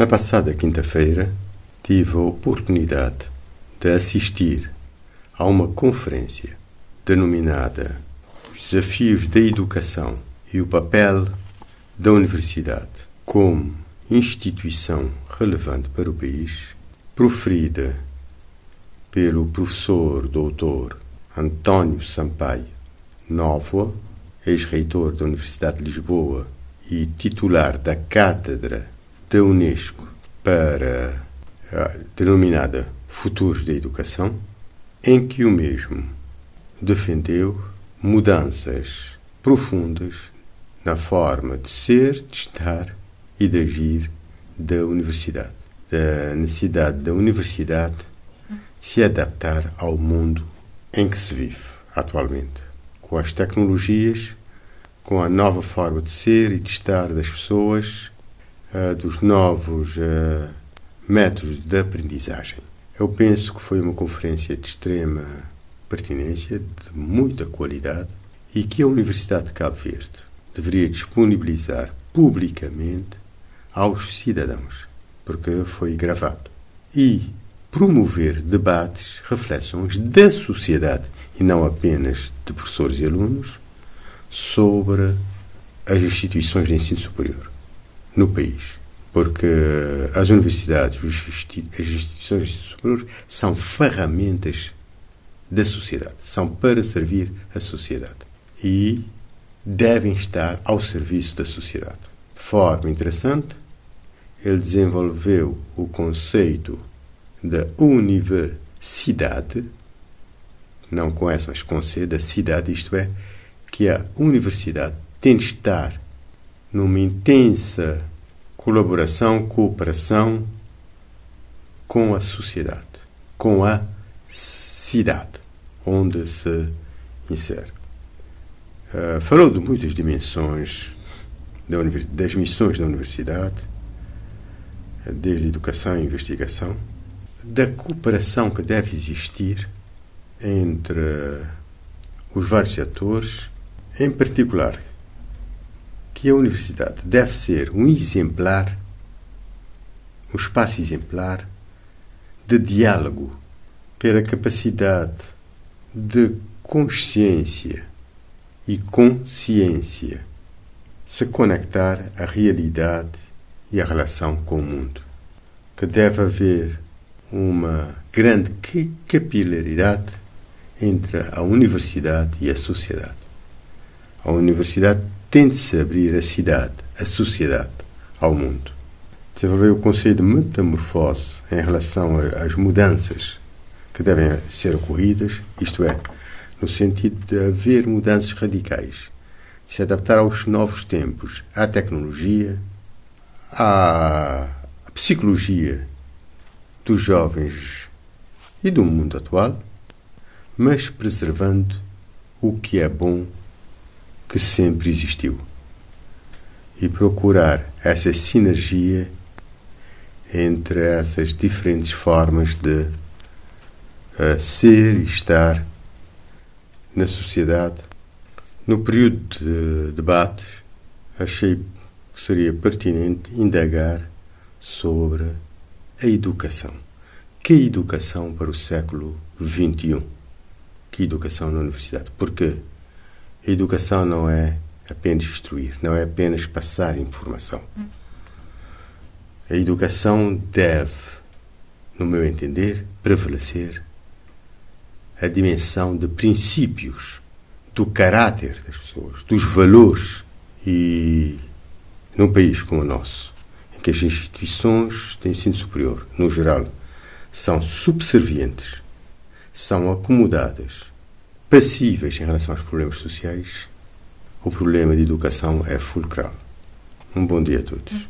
Na passada quinta-feira, tive a oportunidade de assistir a uma conferência denominada Os Desafios da Educação e o Papel da Universidade como instituição relevante para o país, proferida pelo professor doutor António Sampaio Novo, ex-reitor da Universidade de Lisboa e titular da Cátedra da Unesco para a denominada Futuros da Educação, em que o mesmo defendeu mudanças profundas na forma de ser, de estar e de agir da universidade, da necessidade da universidade se adaptar ao mundo em que se vive atualmente, com as tecnologias, com a nova forma de ser e de estar das pessoas, uh, dos novos uh, métodos de aprendizagem. Eu penso que foi uma conferência de extrema pertinência, de muita qualidade e que a Universidade de Cabo Verde deveria disponibilizar publicamente aos cidadãos, porque foi gravado. E promover debates, reflexões da sociedade e não apenas de professores e alunos sobre as instituições de ensino superior no país. Porque as universidades, as instituições de ensino superior são ferramentas da sociedade, são para servir a sociedade e devem estar ao serviço da sociedade. De forma interessante, ele desenvolveu o conceito da universidade, não com essa, mas com C, da cidade, isto é, que a universidade tem de estar numa intensa colaboração, cooperação com a sociedade, com a cidade onde se insere. Uh, falou de muitas dimensões das missões da universidade, desde educação e investigação, da cooperação que deve existir entre os vários atores, em particular que a universidade deve ser um exemplar, um espaço exemplar de diálogo pela capacidade de consciência e consciência se conectar à realidade e à relação com o mundo. Que deve haver uma grande capilaridade entre a universidade e a sociedade. A universidade tem de se abrir à cidade, à sociedade, ao mundo. Desenvolveu o conceito de metamorfose em relação às mudanças que devem ser ocorridas, isto é, no sentido de haver mudanças radicais, de se adaptar aos novos tempos, à tecnologia, à psicologia dos jovens e do mundo atual, mas preservando o que é bom que sempre existiu e procurar essa sinergia entre essas diferentes formas de uh, ser e estar na sociedade. No período de debates, achei que seria pertinente indagar sobre a educação. Que educação para o século XXI? Que educação na universidade? Porque a educação não é apenas instruir, não é apenas passar informação. A educação deve, no meu entender, prevalecer a dimensão de princípios, do caráter das pessoas, dos valores. E num país como o nosso, em que as instituições de ensino superior, no geral, são subservientes, são acomodadas, passíveis em relação aos problemas sociais, o problema de educação é fulcral. Um bom dia a todos.